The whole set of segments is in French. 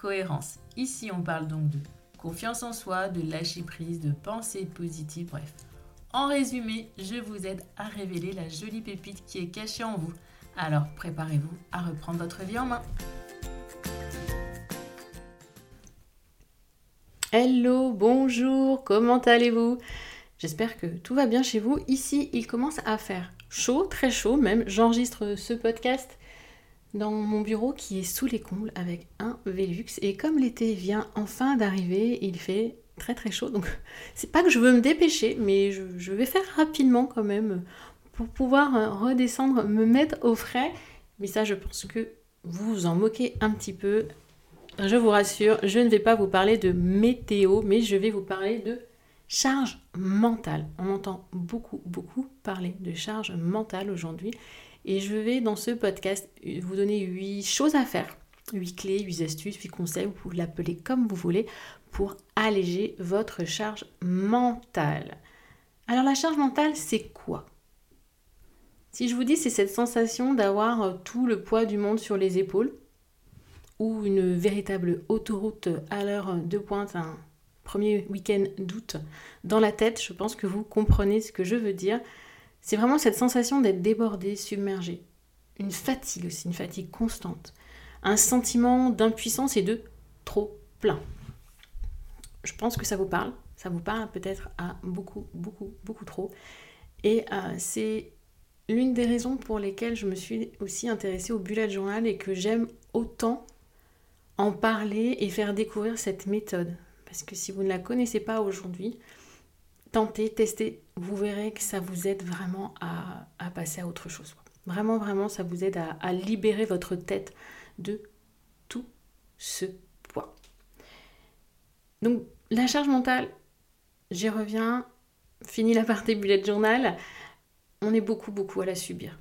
cohérence. Ici, on parle donc de confiance en soi, de lâcher prise, de pensée positive, bref. En résumé, je vous aide à révéler la jolie pépite qui est cachée en vous. Alors préparez-vous à reprendre votre vie en main. Hello, bonjour, comment allez-vous? J'espère que tout va bien chez vous. Ici, il commence à faire chaud, très chaud même. J'enregistre ce podcast dans mon bureau qui est sous les combles avec un Velux. Et comme l'été vient enfin d'arriver, il fait très très chaud. Donc c'est pas que je veux me dépêcher, mais je, vais faire rapidement quand même pour pouvoir euh, redescendre, me mettre au frais. Mais ça, je pense que vous vous en moquez un petit peu. Je vous rassure, je ne vais pas vous parler de météo, mais je vais vous parler de charge mentale. On entend beaucoup, beaucoup parler de charge mentale aujourd'hui. Et je vais dans ce podcast vous donner 8 choses à faire, 8 clés, 8 astuces, 8 conseils, vous pouvez l'appeler comme vous voulez, pour alléger votre charge mentale. Alors la charge mentale, c'est quoi? Si je vous dis c'est cette sensation d'avoir euh, tout le poids du monde sur les épaules, ou une véritable autoroute à l'heure de pointe, un premier week-end d'août dans la tête, je pense que vous comprenez ce que je veux dire. C'est vraiment cette sensation d'être débordé, submergé. Une fatigue aussi, une fatigue constante. Un sentiment d'impuissance et de trop plein. Je pense que ça vous parle. Ça vous parle peut-être à beaucoup, beaucoup, beaucoup trop. Et euh, c'est l'une des raisons pour lesquelles je me suis aussi intéressée au bullet journal et que j'aime autant en parler et faire découvrir cette méthode. Parce que si vous ne la connaissez pas aujourd'hui, tentez, testez, vous verrez que ça vous aide vraiment à, passer à autre chose. Vraiment, vraiment, ça vous aide à, libérer votre tête de tout ce poids. Donc, la charge mentale, j'y reviens, fini la partie bullet journal, on est beaucoup, beaucoup à la subir.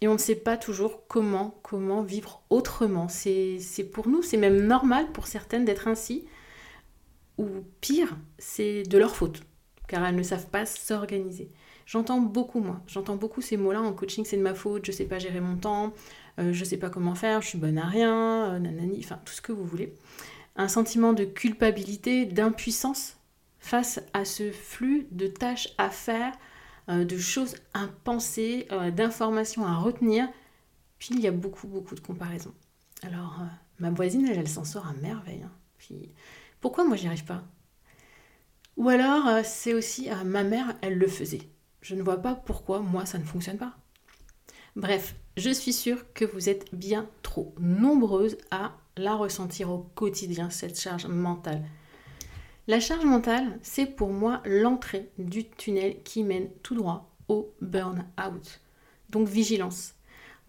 Et on ne sait pas toujours comment, comment vivre autrement. C'est pour nous, c'est même normal pour certaines d'être ainsi. Ou pire, c'est de leur faute car elles ne savent pas s'organiser. J'entends beaucoup, moi, j'entends beaucoup ces mots-là en coaching, c'est de ma faute, je sais pas gérer mon temps, euh, je sais pas comment faire, je suis bonne à rien, euh, nanani, enfin tout ce que vous voulez. Un sentiment de culpabilité, d'impuissance face à ce flux de tâches à faire, euh, de choses à penser, d'informations à retenir. Puis il y a beaucoup, beaucoup de comparaisons. Alors, ma voisine, elle, elle s'en sort à merveille. Hein. Pourquoi moi j'y arrive pas? Ou alors, euh, c'est aussi euh, ma mère, elle le faisait. Je ne vois pas pourquoi moi ça ne fonctionne pas. Bref, je suis sûre que vous êtes bien trop nombreuses à la ressentir au quotidien, cette charge mentale. La charge mentale, c'est pour moi l'entrée du tunnel qui mène tout droit au burn-out. Donc vigilance.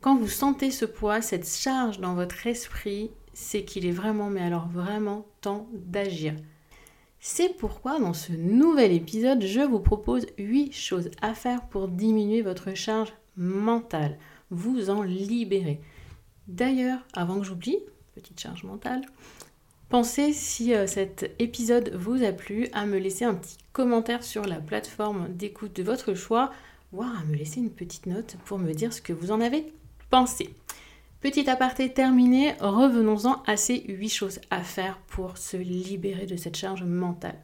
Quand vous sentez ce poids, cette charge dans votre esprit, c'est qu'il est vraiment, mais alors vraiment temps d'agir. C'est pourquoi dans ce nouvel épisode, je vous propose 8 choses à faire pour diminuer votre charge mentale, vous en libérer. D'ailleurs, avant que j'oublie, petite charge mentale, pensez si euh, cet épisode vous a plu à me laisser un petit commentaire sur la plateforme d'écoute de votre choix, voire à me laisser une petite note pour me dire ce que vous en avez pensé. Petit aparté terminé, revenons-en à ces 8 choses à faire pour se libérer de cette charge mentale.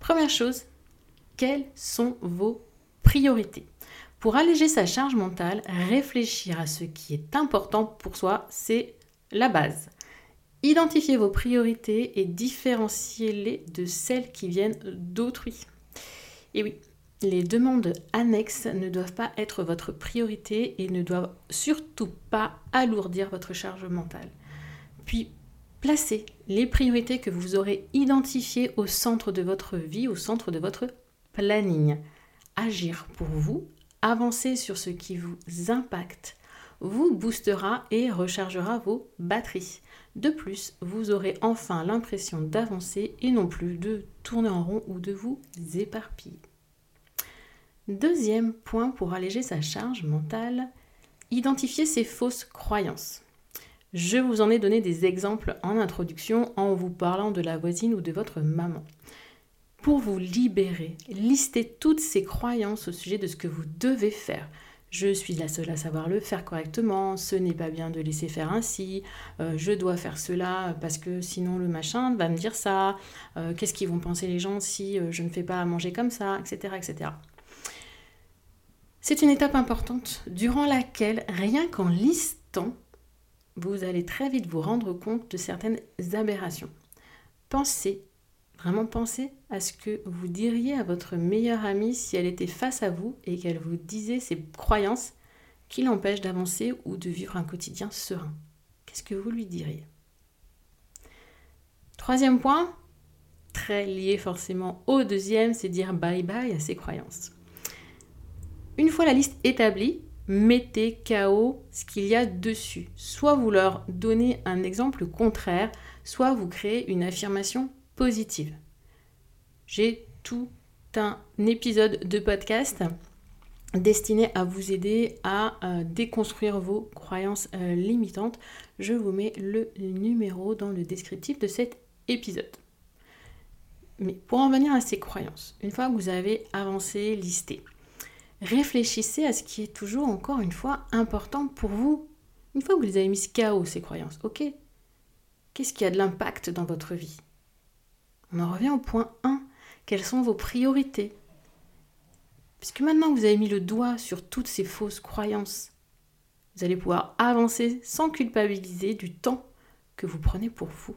Première chose, quelles sont vos priorités? Pour alléger sa charge mentale, réfléchir à ce qui est important pour soi, c'est la base. Identifiez vos priorités et différenciez-les de celles qui viennent d'autrui. Et oui, les demandes annexes ne doivent pas être votre priorité et ne doivent surtout pas alourdir votre charge mentale. Puis, placez les priorités que vous aurez identifiées au centre de votre vie, au centre de votre planning. Agir pour vous, avancer sur ce qui vous impacte, vous boostera et rechargera vos batteries. De plus, vous aurez enfin l'impression d'avancer et non plus de tourner en rond ou de vous éparpiller. Deuxième point pour alléger sa charge mentale, identifier ses fausses croyances. Je vous en ai donné des exemples en introduction en vous parlant de la voisine ou de votre maman. Pour vous libérer, listez toutes ces croyances au sujet de ce que vous devez faire. Je suis la seule à savoir le faire correctement, ce n'est pas bien de laisser faire ainsi, euh, je dois faire cela parce que sinon le machin va me dire ça, euh, qu'est-ce qu'ils vont penser les gens si euh, je ne fais pas manger comme ça, etc. etc. C'est une étape importante durant laquelle, rien qu'en listant, vous allez très vite vous rendre compte de certaines aberrations. Pensez, vraiment pensez à ce que vous diriez à votre meilleure amie si elle était face à vous et qu'elle vous disait ses croyances qui l'empêchent d'avancer ou de vivre un quotidien serein. Qu'est-ce que vous lui diriez? Troisième point, très lié forcément au deuxième, c'est dire bye bye à ses croyances. Une fois la liste établie, mettez KO ce qu'il y a dessus. Soit vous leur donnez un exemple contraire, soit vous créez une affirmation positive. J'ai tout un épisode de podcast destiné à vous aider à euh, déconstruire vos croyances euh, limitantes. Je vous mets le numéro dans le descriptif de cet épisode. Mais pour en venir à ces croyances, une fois que vous avez avancé, listé, réfléchissez à ce qui est toujours encore une fois important pour vous. Une fois que vous les avez mis KO, ces croyances, ok Qu'est-ce qui a de l'impact dans votre vie? On en revient au point 1. Quelles sont vos priorités? Puisque maintenant que vous avez mis le doigt sur toutes ces fausses croyances, vous allez pouvoir avancer sans culpabiliser du temps que vous prenez pour vous.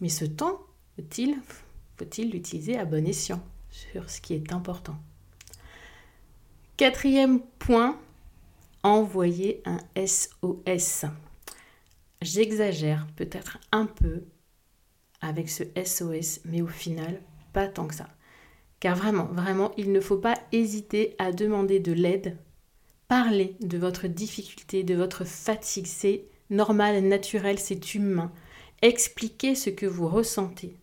Mais ce temps, faut-il faut l'utiliser à bon escient sur ce qui est important? Quatrième point, envoyer un SOS. J'exagère peut-être un peu avec ce SOS, mais au final, pas tant que ça. Car vraiment, vraiment, il ne faut pas hésiter à demander de l'aide. Parler de votre difficulté, de votre fatigue, c'est normal, naturel, c'est humain. Expliquez ce que vous ressentez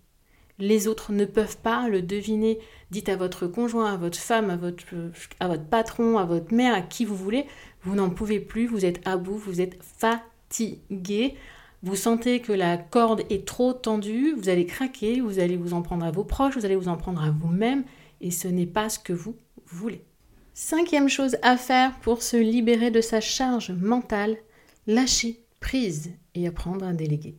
les autres ne peuvent pas le deviner. Dites à votre conjoint, à votre femme, à votre, patron, à votre mère, à qui vous voulez, vous n'en pouvez plus, vous êtes à bout, vous êtes fatigué, vous sentez que la corde est trop tendue, vous allez craquer, vous allez vous en prendre à vos proches, vous allez vous en prendre à vous-même, et ce n'est pas ce que vous voulez. Cinquième chose à faire pour se libérer de sa charge mentale, lâcher prise et apprendre à déléguer.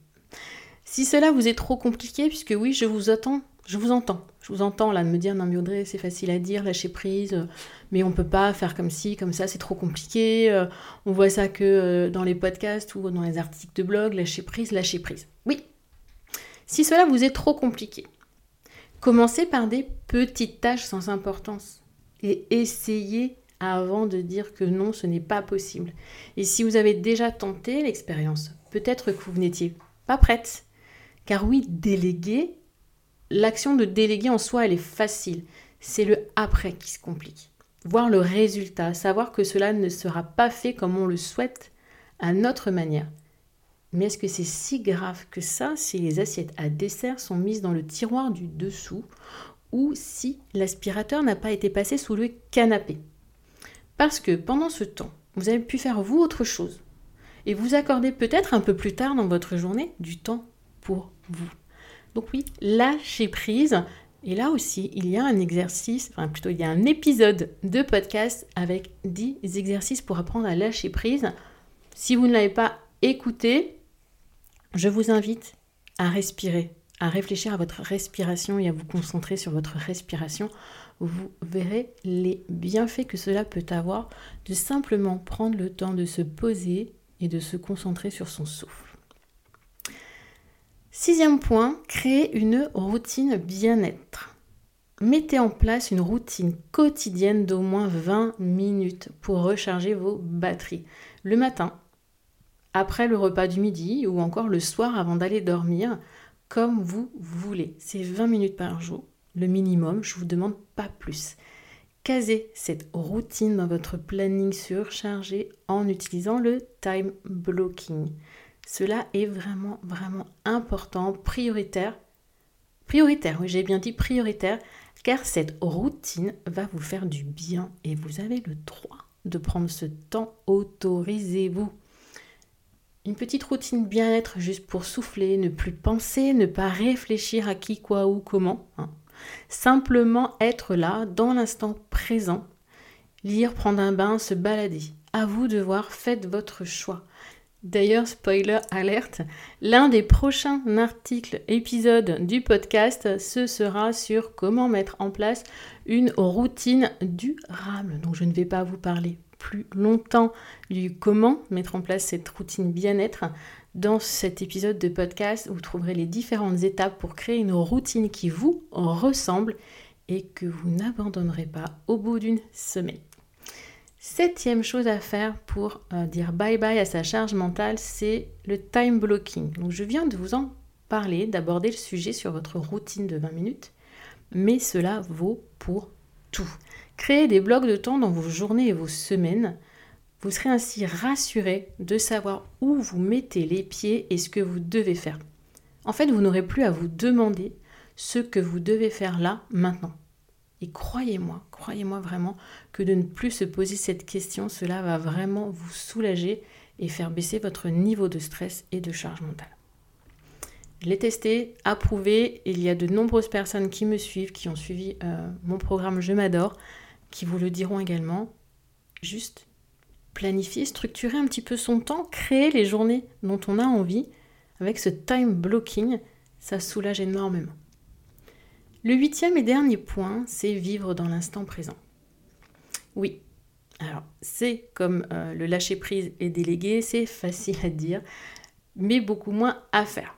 Si cela vous est trop compliqué, puisque oui, je vous attends, je vous entends. Je vous entends là de me dire non mais Audrey, c'est facile à dire, lâcher prise, euh, mais on peut pas faire comme ci, comme ça, c'est trop compliqué. Euh, on voit ça que euh, dans les podcasts ou dans les articles de blog, lâcher prise, lâcher prise. Oui. Si cela vous est trop compliqué, commencez par des petites tâches sans importance et essayez avant de dire que non, ce n'est pas possible. Et si vous avez déjà tenté l'expérience, peut-être que vous n'étiez pas prête car oui, déléguer, l'action de déléguer en soi, elle est facile. C'est le après qui se complique. Voir le résultat, savoir que cela ne sera pas fait comme on le souhaite à notre manière. Mais est-ce que c'est si grave que ça si les assiettes à dessert sont mises dans le tiroir du dessous ou si l'aspirateur n'a pas été passé sous le canapé? Parce que pendant ce temps, vous avez pu faire vous autre chose et vous accorder peut-être un peu plus tard dans votre journée du temps pour Donc oui, lâcher prise. Et là aussi, il y a un exercice, enfin plutôt il y a un épisode de podcast avec 10 exercices pour apprendre à lâcher prise. Si vous ne l'avez pas écouté, je vous invite à respirer, à réfléchir à votre respiration et à vous concentrer sur votre respiration. Vous verrez les bienfaits que cela peut avoir de simplement prendre le temps de se poser et de se concentrer sur son souffle. Sixième point, créer une routine bien-être. Mettez en place une routine quotidienne d'au moins 20 minutes pour recharger vos batteries. Le matin, après le repas du midi ou encore le soir avant d'aller dormir, comme vous voulez. C'est 20 minutes par jour, le minimum, je ne vous demande pas plus. caser cette routine dans votre planning surchargé en utilisant le time blocking. Cela est vraiment, vraiment important, prioritaire. Prioritaire, oui, j'ai bien dit prioritaire, car cette routine va vous faire du bien et vous avez le droit de prendre ce temps. Autorisez-vous. Une petite routine bien-être juste pour souffler, ne plus penser, ne pas réfléchir à qui, quoi, ou comment. Hein. Simplement être là, dans l'instant présent. Lire, prendre un bain, se balader. À vous de voir, faites votre choix. D'ailleurs, spoiler alerte, l'un des prochains articles, épisodes du podcast, ce sera sur comment mettre en place une routine durable. Donc je ne vais pas vous parler plus longtemps du comment mettre en place cette routine bien-être. Dans cet épisode de podcast, vous trouverez les différentes étapes pour créer une routine qui vous ressemble et que vous n'abandonnerez pas au bout d'une semaine. Septième chose à faire pour euh, dire bye bye à sa charge mentale, c'est le time blocking. Donc je viens de vous en parler, d'aborder le sujet sur votre routine de 20 minutes, mais cela vaut pour tout. Créez des blocs de temps dans vos journées et vos semaines. Vous serez ainsi rassuré de savoir où vous mettez les pieds et ce que vous devez faire. En fait, vous n'aurez plus à vous demander ce que vous devez faire là, maintenant. Et croyez-moi, croyez-moi vraiment que de ne plus se poser cette question, cela va vraiment vous soulager et faire baisser votre niveau de stress et de charge mentale. Je l'ai testé, approuvé, il y a de nombreuses personnes qui me suivent, qui ont suivi euh, mon programme Je m'adore, qui vous le diront également. Juste planifier, structurer un petit peu son temps, créer les journées dont on a envie. Avec ce time blocking, ça soulage énormément. Le huitième et dernier point, c'est vivre dans l'instant présent. Oui, alors c'est comme euh, le lâcher prise et déléguer, c'est facile à dire, mais beaucoup moins à faire.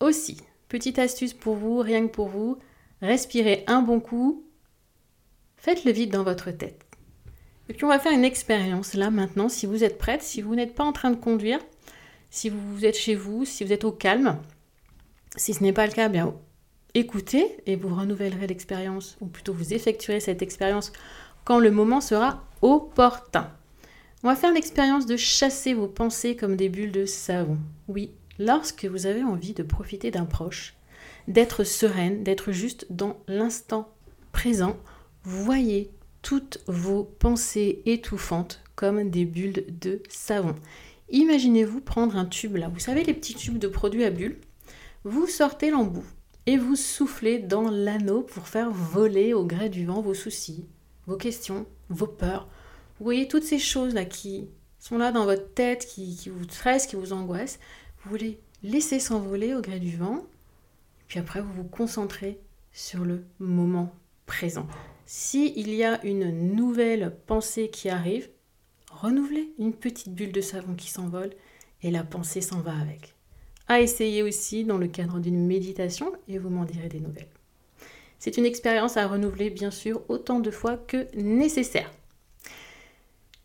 Aussi, petite astuce pour vous, rien que pour vous, respirez un bon coup, faites le vide dans votre tête. Et puis on va faire une expérience là maintenant, si vous êtes prête, si vous n'êtes pas en train de conduire, si vous êtes chez vous, si vous êtes au calme. Si ce n'est pas le cas, bien écoutez et vous renouvellerez l'expérience, ou plutôt vous effectuerez cette expérience quand le moment sera opportun. On va faire l'expérience de chasser vos pensées comme des bulles de savon. Oui, lorsque vous avez envie de profiter d'un proche, d'être sereine, d'être juste dans l'instant présent, voyez toutes vos pensées étouffantes comme des bulles de savon. Imaginez-vous prendre un tube là, vous savez les petits tubes de produits à bulles, vous sortez l'embout, et vous soufflez dans l'anneau pour faire voler au gré du vent vos soucis, vos questions, vos peurs. Vous voyez toutes ces choses-là qui sont là dans votre tête, qui, vous stressent, qui vous angoissent. Vous les laisser s'envoler au gré du vent, puis après vous vous concentrez sur le moment présent. S'il y a une nouvelle pensée qui arrive, renouvelez une petite bulle de savon qui s'envole et la pensée s'en va avec à essayer aussi dans le cadre d'une méditation et vous m'en direz des nouvelles. C'est une expérience à renouveler bien sûr autant de fois que nécessaire.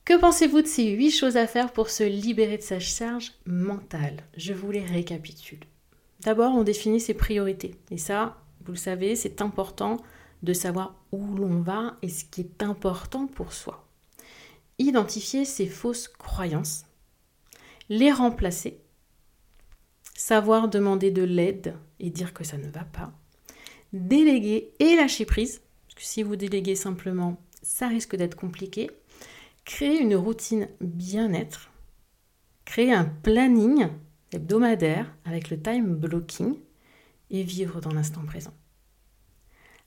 Que pensez-vous de ces 8 choses à faire pour se libérer de sa charge mentale? Je vous les récapitule. D'abord, on définit ses priorités. Et ça, vous le savez, c'est important de savoir où l'on va et ce qui est important pour soi. Identifier ses fausses croyances, les remplacer savoir demander de l'aide et dire que ça ne va pas, déléguer et lâcher prise, parce que si vous déléguez simplement, ça risque d'être compliqué, créer une routine bien-être, créer un planning hebdomadaire avec le time blocking et vivre dans l'instant présent.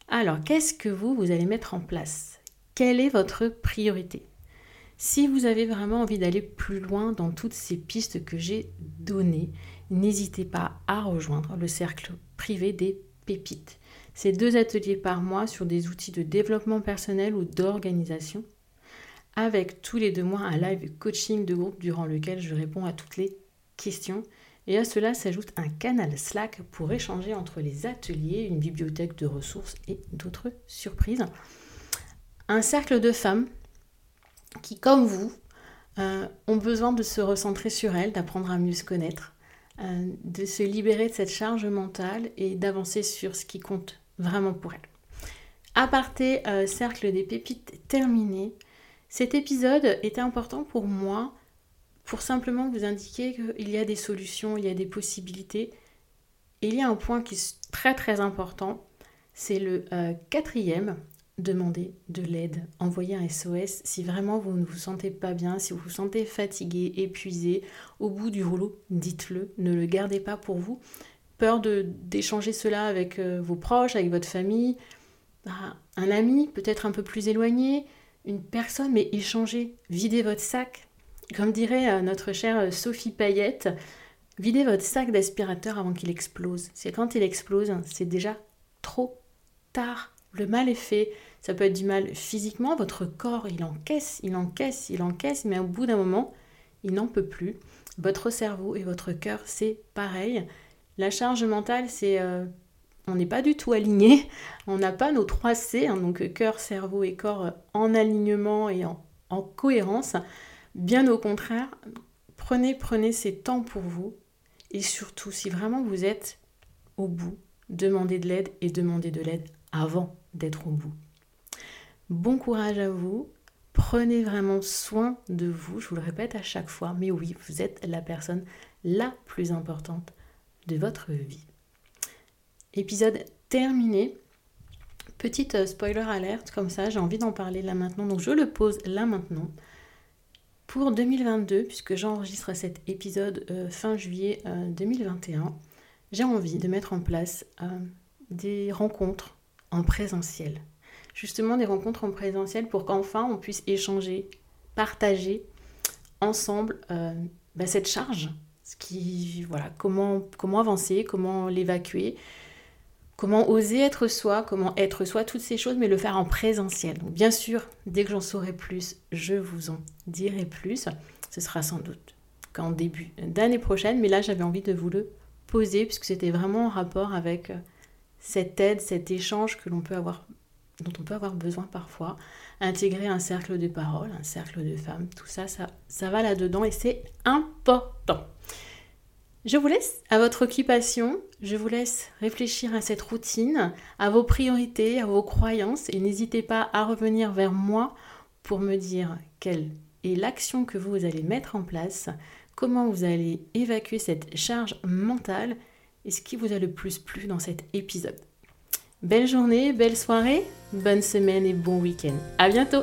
Alors, qu'est-ce que vous, vous allez mettre en place? Quelle est votre priorité? Si vous avez vraiment envie d'aller plus loin dans toutes ces pistes que j'ai données, n'hésitez pas à rejoindre le cercle privé des pépites. C'est deux ateliers par mois sur des outils de développement personnel ou d'organisation, avec tous les deux mois un live coaching de groupe durant lequel je réponds à toutes les questions. Et à cela s'ajoute un canal Slack pour échanger entre les ateliers, une bibliothèque de ressources et d'autres surprises. Un cercle de femmes qui, comme vous, euh, ont besoin de se recentrer sur elles, d'apprendre à mieux se connaître, euh, de se libérer de cette charge mentale et d'avancer sur ce qui compte vraiment pour elle. Aparté euh, cercle des pépites terminé. Cet épisode était important pour moi pour simplement vous indiquer qu'il y a des solutions, il y a des possibilités. Et il y a un point qui est très très important, c'est le euh, quatrième, demander de l'aide, envoyer un SOS si vraiment vous ne vous sentez pas bien, si vous vous sentez fatigué, épuisé, au bout du rouleau, dites-le, ne le gardez pas pour vous. Peur d'échanger cela avec euh, vos proches, avec votre famille, bah, un ami peut-être un peu plus éloigné, une personne, mais échangez, videz votre sac. Comme dirait euh, notre chère euh, Sophie Payette, videz votre sac d'aspirateur avant qu'il explose. C'est quand il explose, c'est déjà trop tard. Le mal est fait. Ça peut être du mal physiquement, votre corps, il encaisse, il encaisse, il encaisse, mais au bout d'un moment, il n'en peut plus. Votre cerveau et votre cœur, c'est pareil. La charge mentale, c'est... Euh, on n'est pas du tout aligné, on n'a pas nos 3 C, hein, donc cœur, cerveau et corps en alignement et en, en cohérence. Bien au contraire, prenez, prenez ces temps pour vous. Et surtout, si vraiment vous êtes au bout, demandez de l'aide et demandez de l'aide avant d'être au bout. Bon courage à vous. Prenez vraiment soin de vous, je vous le répète à chaque fois, mais oui, vous êtes la personne la plus importante de votre vie. Épisode terminé. Petite euh, spoiler alerte, comme ça, j'ai envie d'en parler là maintenant, donc je le pose là maintenant. Pour 2022, puisque j'enregistre cet épisode euh, fin juillet 2021, euh, j'ai envie de mettre en place des rencontres en présentiel justement des rencontres en présentiel pour qu'enfin on puisse échanger, partager ensemble euh, bah, cette charge, ce qui, voilà, comment, avancer, comment l'évacuer, comment oser être soi, comment être soi, toutes ces choses, mais le faire en présentiel. Bien sûr, dès que j'en saurai plus, je vous en dirai plus. Ce sera sans doute qu'en début d'année prochaine, mais là j'avais envie de vous le poser puisque c'était vraiment en rapport avec euh, cette aide, cet échange que l'on peut avoir dont on peut avoir besoin parfois, intégrer un cercle de parole, un cercle de femmes, tout ça, ça, ça va là-dedans et c'est important. Je vous laisse à votre occupation, je vous laisse réfléchir à cette routine, à vos priorités, à vos croyances et n'hésitez pas à revenir vers moi pour me dire quelle est l'action que vous allez mettre en place, comment vous allez évacuer cette charge mentale et ce qui vous a le plus plu dans cet épisode. Belle journée, belle soirée, bonne semaine et bon week-end. À bientôt!